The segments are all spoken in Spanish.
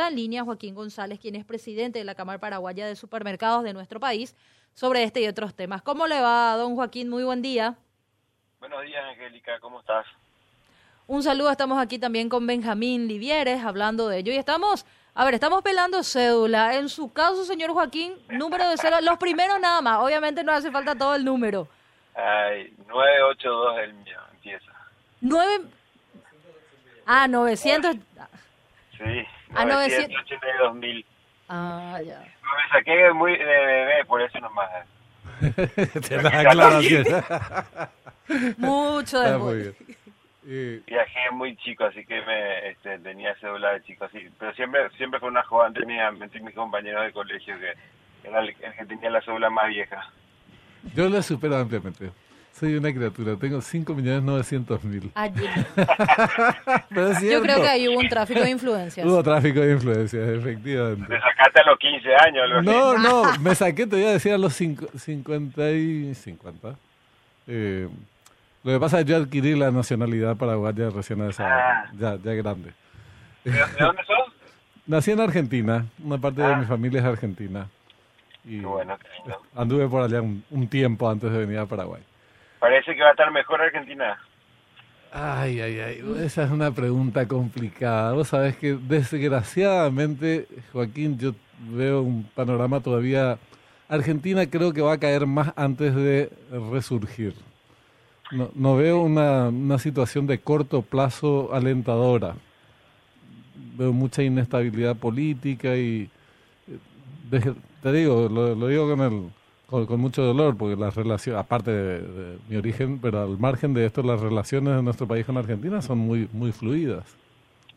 está en línea Joaquín González, quien es presidente de la Cámara Paraguaya de Supermercados de nuestro país, sobre este y otros temas. ¿Cómo le va, don Joaquín? Muy buen día. Buenos días, Angélica, ¿cómo estás? Un saludo, estamos aquí también con Benjamín Livieres hablando de ello y estamos, a ver, estamos pelando cédula. En su caso, señor Joaquín, número de cédula, los primeros nada más, obviamente no hace falta todo el número. Ay, 982 el mío, empieza. Nueve... Ah, 900... Sí, A 982 mil. Ah, ya. Me saqué muy de bebé, por eso nomás. Te la aclaración. Mucho Está muy. Y- Viajé muy chico, así que me este, tenía cédula de chico, así. Pero siempre siempre fue una entre, mi- entre mis compañeros de colegio, que era el, el que tenía la cédula más vieja. Yo la supero ampliamente. Soy una criatura, tengo 5.900.000. Allí. Pero es Yo creo que ahí hubo un tráfico de influencias. Hubo tráfico de influencias, efectivamente. Te sacaste a los 15 años, así. No, no, me saqué, te voy a decir, a los cinco- 50 y 50. Eh, lo que pasa es que yo adquirí la nacionalidad paraguaya recién a esa Ah. ya, ya grande. ¿De, de dónde sos? Nací en Argentina, una parte de Ah. mi familia es argentina. Y Qué bueno, anduve por allá un, un tiempo antes de venir a Paraguay. Parece que va a estar mejor Argentina. Ay, ay, ay, esa es una pregunta complicada. Vos sabés que desgraciadamente, Joaquín, yo veo un panorama todavía... Argentina creo que va a caer más antes de resurgir. No, no veo una, una situación de corto plazo alentadora. Veo mucha inestabilidad política y... eh, te digo, lo digo con, el, con, con mucho dolor, porque las relaciones, aparte de, de mi origen, pero al margen de esto, las relaciones de nuestro país con Argentina son muy, muy fluidas.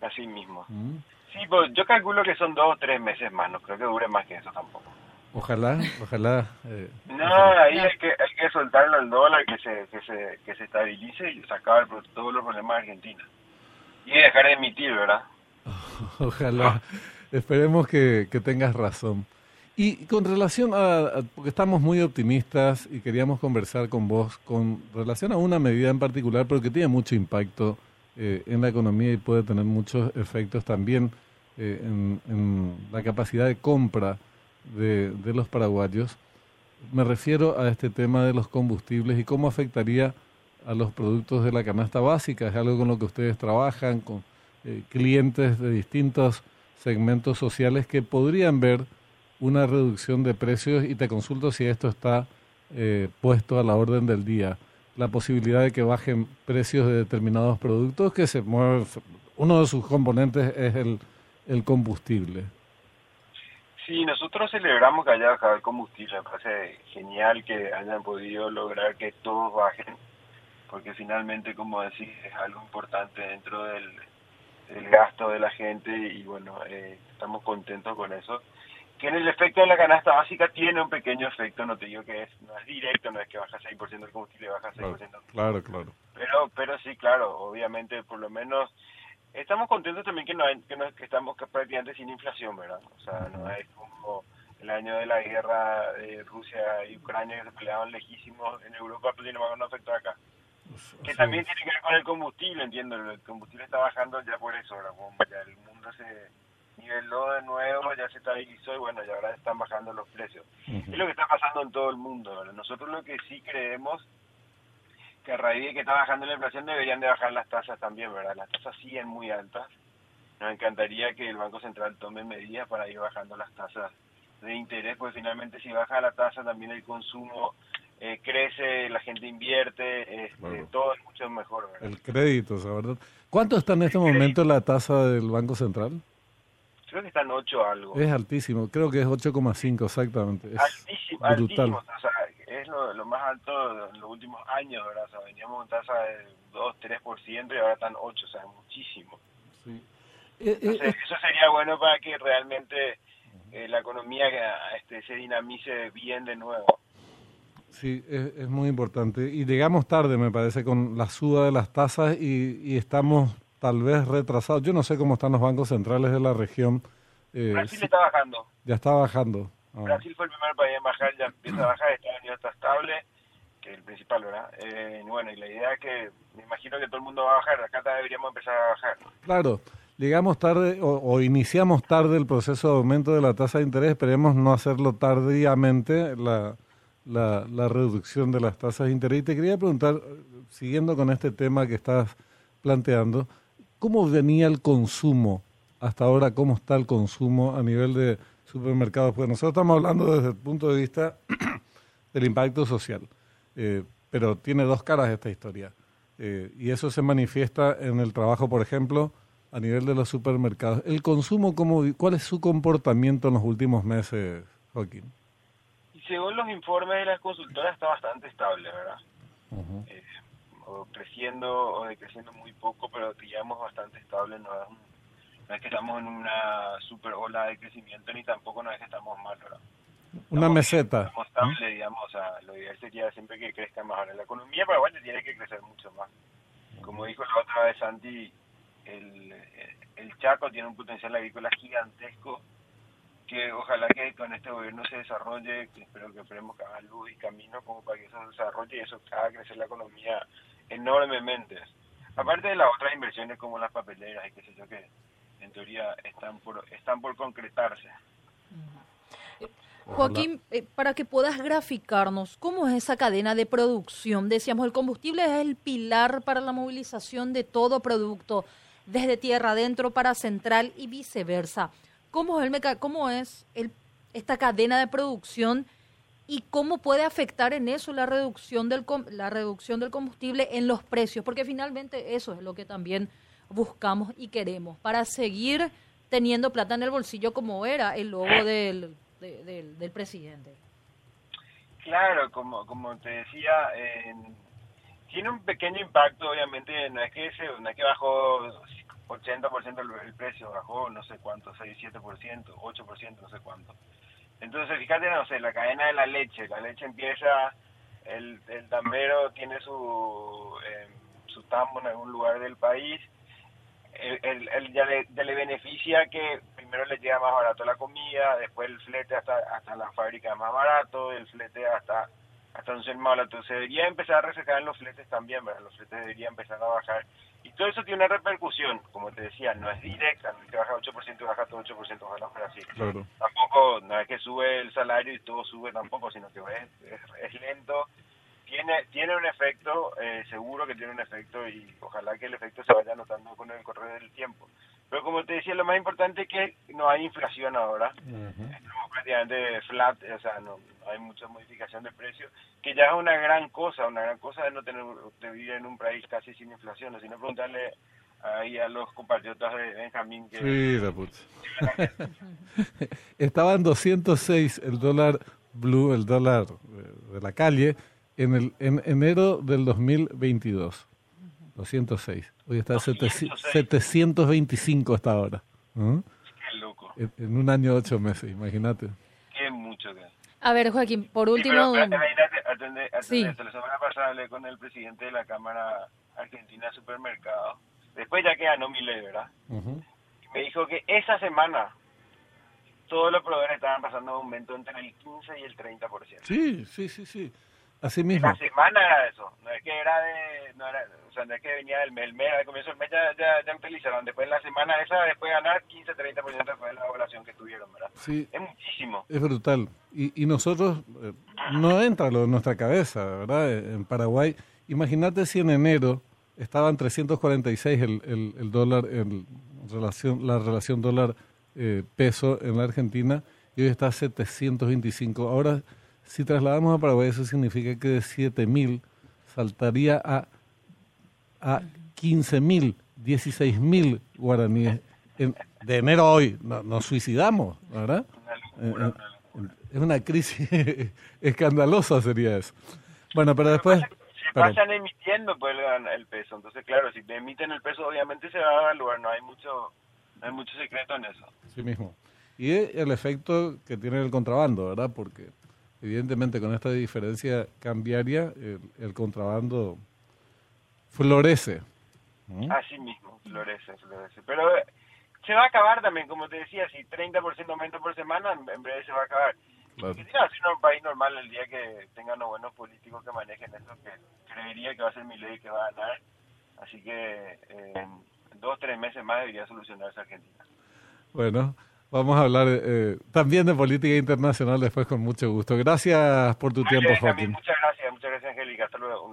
Así mismo. ¿Mm? Sí, pues yo calculo que son dos o tres meses más, no creo que dure más que eso tampoco. Ojalá, ojalá. eh, No, ahí hay que, hay que soltarlo al dólar, que se, que se, que se estabilice y sacar todos los problemas de Argentina. Y dejar de emitir, ¿verdad? Ojalá. Esperemos que, que tengas razón. Y con relación a, porque estamos muy optimistas y queríamos conversar con vos con relación a una medida en particular, pero que tiene mucho impacto eh, en la economía y puede tener muchos efectos también eh, en, la capacidad de compra de, de los paraguayos. Me refiero a este tema de los combustibles y cómo afectaría a los productos de la canasta básica. Es algo con lo que ustedes trabajan, con eh, clientes de distintos segmentos sociales que podrían ver una reducción de precios y te consulto si esto está eh, puesto a la orden del día. La posibilidad de que bajen precios de determinados productos que se mueven, uno de sus componentes es el, el combustible. Sí, nosotros celebramos que haya bajado el combustible. Me parece genial que hayan podido lograr que todos bajen, porque finalmente, como decís, es algo importante dentro del, del gasto de la gente y bueno, eh, estamos contentos con eso. Que en el efecto de la canasta básica tiene un pequeño efecto, no te digo que es, no es directo, no es que baja 6% el combustible, baja 6%. Claro, claro. Pero, pero sí, claro, obviamente, por lo menos estamos contentos también que no, hay- que, no que estamos prácticamente sin inflación, ¿verdad? O sea, no es como el año de la guerra de Rusia y Ucrania que se peleaban lejísimos en Europa, pero sin embargo no afectó acá. Que Sí. también tiene que ver con el combustible, entiendo, el combustible está bajando ya por eso, ¿verdad? Como ya el mundo se niveló de nuevo, ya se estabilizó y bueno, ya ahora están bajando los precios. Es lo que está pasando en todo el mundo. ¿verdad? Nosotros lo que sí creemos que a raíz de que está bajando la inflación deberían de bajar las tasas también, ¿verdad? Las tasas siguen muy altas. Nos encantaría que el Banco Central tome medidas para ir bajando las tasas de interés, pues finalmente si baja la tasa también el consumo eh, crece, la gente invierte, este, todo es mucho mejor, ¿verdad? El crédito, ¿la verdad? ¿Cuánto está en este momento la tasa del Banco Central? Creo que están 8 algo. Es altísimo, creo que es 8,5 exactamente. Es altísimo, brutal. altísimo, o sea, es lo, lo más alto en los últimos años, ¿verdad? O sea, veníamos con tasa de 2, 3% y ahora están 8, o sea, muchísimo. Sí. Eh, eh, Entonces, eso sería bueno para que realmente eh, la economía este, se dinamice bien de nuevo. Sí, es, es muy importante. Y llegamos tarde, me parece, con la suba de las tasas y, y estamos tal vez retrasados. Yo no sé cómo están los bancos centrales de la región. Eh, Brasil sí, está bajando. ya está bajando. Ah, Brasil fue el primer país en bajar, ya empieza a bajar, Estados Unidos está estable, que es el principal, ¿verdad? Eh, bueno, y la idea es que me imagino que todo el mundo va a bajar, acá deberíamos empezar a bajar. Claro, llegamos tarde o, iniciamos tarde el proceso de aumento de la tasa de interés, esperemos no hacerlo tardíamente la, la, la reducción de las tasas de interés. Y te quería preguntar, siguiendo con este tema que estás planteando, ¿cómo venía el consumo hasta ahora? ¿Cómo está el consumo a nivel de supermercados? Pues nosotros estamos hablando desde el punto de vista del impacto social, eh, pero tiene dos caras esta historia. Eh, y eso se manifiesta en el trabajo, por ejemplo, a nivel de los supermercados. ¿El consumo, cómo, cuál es su comportamiento en los últimos meses, Joaquín? Y según los informes de las consultoras está bastante estable, ¿verdad? Eh, o creciendo o decreciendo muy poco, pero digamos bastante estable. No es, que estamos en una super ola de crecimiento ni tampoco no es que estamos mal, ¿verdad? Una meseta. Estamos estable, digamos, o sea, lo ideal sería siempre que crezca más. Ahora, la economía paraguaya tiene que crecer mucho más. Como dijo la otra vez Santi, el, el Chaco tiene un potencial agrícola gigantesco que ojalá que con este gobierno se desarrolle, espero que esperemos que haga luz y camino como para que eso se desarrolle y eso haga crecer la economía enormemente. Aparte de las otras inversiones como las papeleras y qué sé yo que en teoría están por, están por concretarse. Joaquín, eh, para que puedas graficarnos, ¿cómo es esa cadena de producción? Decíamos, el combustible es el pilar para la movilización de todo producto, desde tierra adentro para central y viceversa. ¿Cómo es, el cómo es el, esta cadena de producción y cómo puede afectar en eso la reducción, del, la reducción del combustible en los precios? Porque finalmente eso es lo que también buscamos y queremos para seguir teniendo plata en el bolsillo como era el logo del del presidente. Claro, como, como te decía, tiene un pequeño impacto, obviamente, no es que, se, no es que bajó 80% el, el precio, bajó no sé cuánto, 6, 7%, 8%, no sé cuánto. Entonces, fíjate, no sé, la cadena de la leche, la leche empieza, el, el tambero tiene su, eh, su tambo en algún lugar del país, el, el, ya, le, ya, le, beneficia que primero le llega más barato la comida, después el flete hasta, hasta la fábrica más barato, el flete hasta hasta un ser malo. Entonces debería empezar a reflejar en los fletes también, ¿verdad? Los fletes deberían empezar a bajar. Y todo eso tiene una repercusión, como te decía, no es directa, no es que baja 8% y baja todo 8%, ojalá fuera así. Tampoco, no es que sube el salario y todo sube tampoco, sino que es, es lento tiene tiene un efecto, eh, seguro que tiene un efecto y ojalá que el efecto se vaya notando con el correr del tiempo. Pero como te decía, lo más importante es que no hay inflación ahora, estamos prácticamente flat, o sea, no, hay mucha modificación de precios, que ya es una gran cosa, una gran cosa de no tener de vivir en un país casi sin inflación, sino preguntarle ahí a los compatriotas de Benjamín que... Sí, la puta. Estaba en 206 el dólar blue, el dólar de la calle, en, el, en enero del 2022. 206. Hoy está 725 hasta ahora. Qué loco. En, un año ocho meses, imagínate. Qué mucho que A ver, Joaquín, por último... Sí, La semana pasada hablé con el presidente de la Cámara Argentina de Supermercados. Después ya que ganó mi ley, ¿verdad? Me dijo que esa semana todos los proveedores estaban pasando aumento entre el 15 y el 30%. Sí, sí, sí, sí. Así mismo. La semana era eso, no es que era de, no era, o sea, no es que venía del mes, el mes, al comienzo del mes ya, ya, ya utilizaron, después la semana esa, después de ganar 15, 30% después de la evaluación que tuvieron, ¿verdad? Sí. Es muchísimo. Es brutal. Y, y nosotros, eh, no entra lo en nuestra cabeza, ¿verdad? En Paraguay, imagínate si en enero estaban 346 el, el, el dólar, en relación, la relación dólar-peso eh, en la Argentina, y hoy está 725. Ahora si trasladamos a Paraguay, eso significa que de 7.000 saltaría a, a 15.000, 16.000 guaraníes. de enero a hoy nos suicidamos, ¿verdad? Eh, eh, es una crisis escandalosa sería eso. Bueno, pero después... Se pasan emitiendo pues el, peso, entonces claro, si emiten el peso obviamente se va a evaluar, no hay mucho, no hay mucho secreto en eso. Sí mismo. Y el efecto que tiene el contrabando, ¿verdad? Porque evidentemente con esta diferencia cambiaria, el, contrabando florece. Así mismo, florece, florece. Pero eh, se va a acabar también, como te decía, si 30% aumento por semana, en, breve se va a acabar. Claro. Si no, un país normal el día que tengan los buenos políticos que manejen eso, que creería que va a ser mi ley que va a ganar. Así que eh, dos, tres meses más debería solucionarse Argentina. Bueno, vamos a hablar eh, también de política internacional después con mucho gusto. Gracias por tu tiempo, Joaquín. Muchas gracias, muchas gracias, Angélica. Hasta luego.